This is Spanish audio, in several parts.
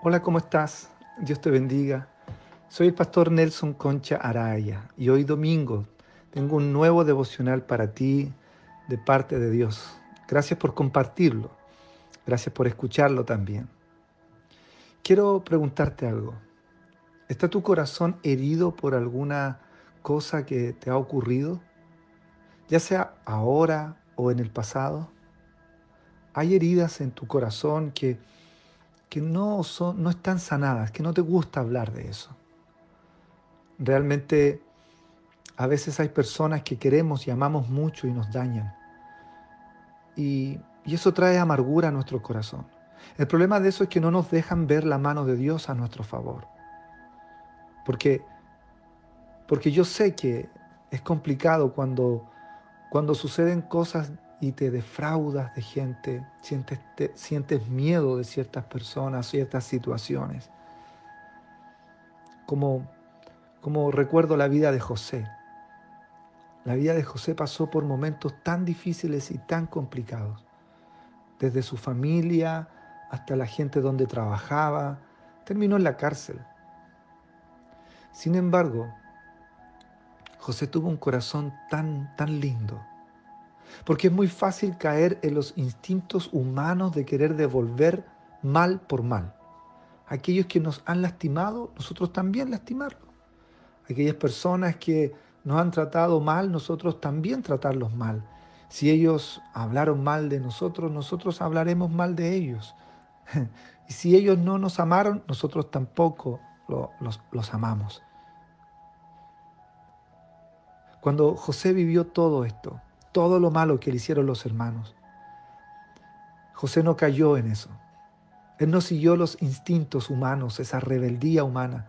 Hola, ¿cómo estás? Dios te bendiga. Soy el pastor Nelson Concha Araya y hoy domingo tengo un nuevo devocional para ti de parte de Dios. Gracias por compartirlo. Gracias por escucharlo también. Quiero preguntarte algo. ¿Está tu corazón herido por alguna cosa que te ha ocurrido? Ya sea ahora o en el pasado. Hay heridas en tu corazón que, que no, son, no están sanadas, que no te gusta hablar de eso. Realmente a veces hay personas que queremos y amamos mucho y nos dañan. Y, y eso trae amargura a nuestro corazón. El problema de eso es que no nos dejan ver la mano de Dios a nuestro favor. Porque, porque yo sé que es complicado cuando, cuando suceden cosas y te defraudas de gente, sientes, sientes miedo de ciertas personas, ciertas situaciones. Como, como recuerdo la vida de José. La vida de José pasó por momentos tan difíciles y tan complicados. Desde su familia hasta la gente donde trabajaba, terminó en la cárcel. Sin embargo, José tuvo un corazón tan, tan lindo porque es muy fácil caer en los instintos humanos de querer devolver mal por mal. Aquellos que nos han lastimado, nosotros también lastimarlos. Aquellas personas que nos han tratado mal, nosotros también tratarlos mal. Si ellos hablaron mal de nosotros, nosotros hablaremos mal de ellos. Y si ellos no nos amaron, nosotros tampoco los, los amamos. Cuando José vivió todo esto, todo lo malo que le hicieron los hermanos. José no cayó en eso. Él no siguió los instintos humanos, esa rebeldía humana.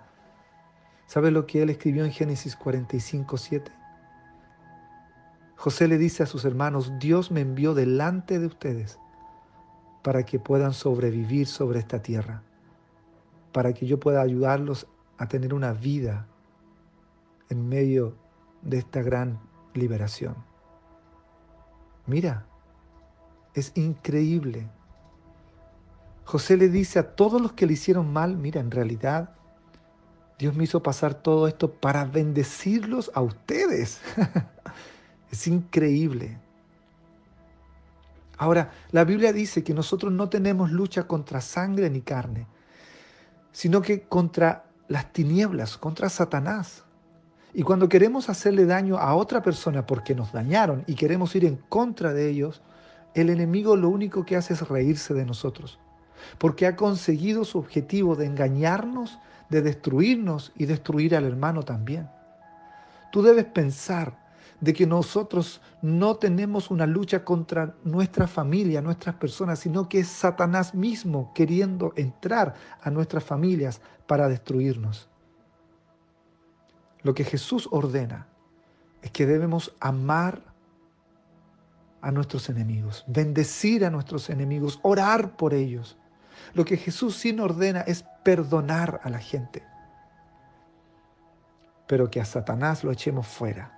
¿Sabe lo que él escribió en Génesis 45, 7? José le dice a sus hermanos, Dios me envió delante de ustedes para que puedan sobrevivir sobre esta tierra, para que yo pueda ayudarlos a tener una vida en medio de esta gran liberación. Mira, es increíble. José le dice a todos los que le hicieron mal, mira, en realidad Dios me hizo pasar todo esto para bendecirlos a ustedes. es increíble. Ahora, la Biblia dice que nosotros no tenemos lucha contra sangre ni carne, sino que contra las tinieblas, contra Satanás. Y cuando queremos hacerle daño a otra persona porque nos dañaron y queremos ir en contra de ellos, el enemigo lo único que hace es reírse de nosotros, porque ha conseguido su objetivo de engañarnos, de destruirnos y destruir al hermano también. Tú debes pensar de que nosotros no tenemos una lucha contra nuestra familia, nuestras personas, sino que es Satanás mismo queriendo entrar a nuestras familias para destruirnos. Lo que Jesús ordena es que debemos amar a nuestros enemigos, bendecir a nuestros enemigos, orar por ellos. Lo que Jesús sí ordena es perdonar a la gente, pero que a Satanás lo echemos fuera.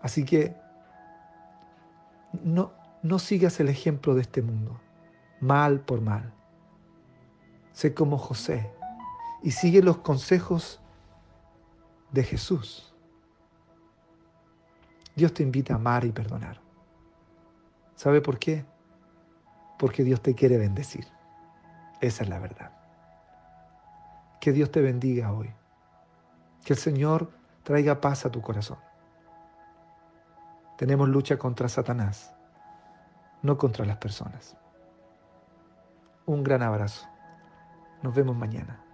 Así que no, no sigas el ejemplo de este mundo, mal por mal. Sé como José, y sigue los consejos de Jesús. Dios te invita a amar y perdonar. ¿Sabe por qué? Porque Dios te quiere bendecir. Esa es la verdad. Que Dios te bendiga hoy. Que el Señor traiga paz a tu corazón. Tenemos lucha contra Satanás, no contra las personas. Un gran abrazo. Nos vemos mañana.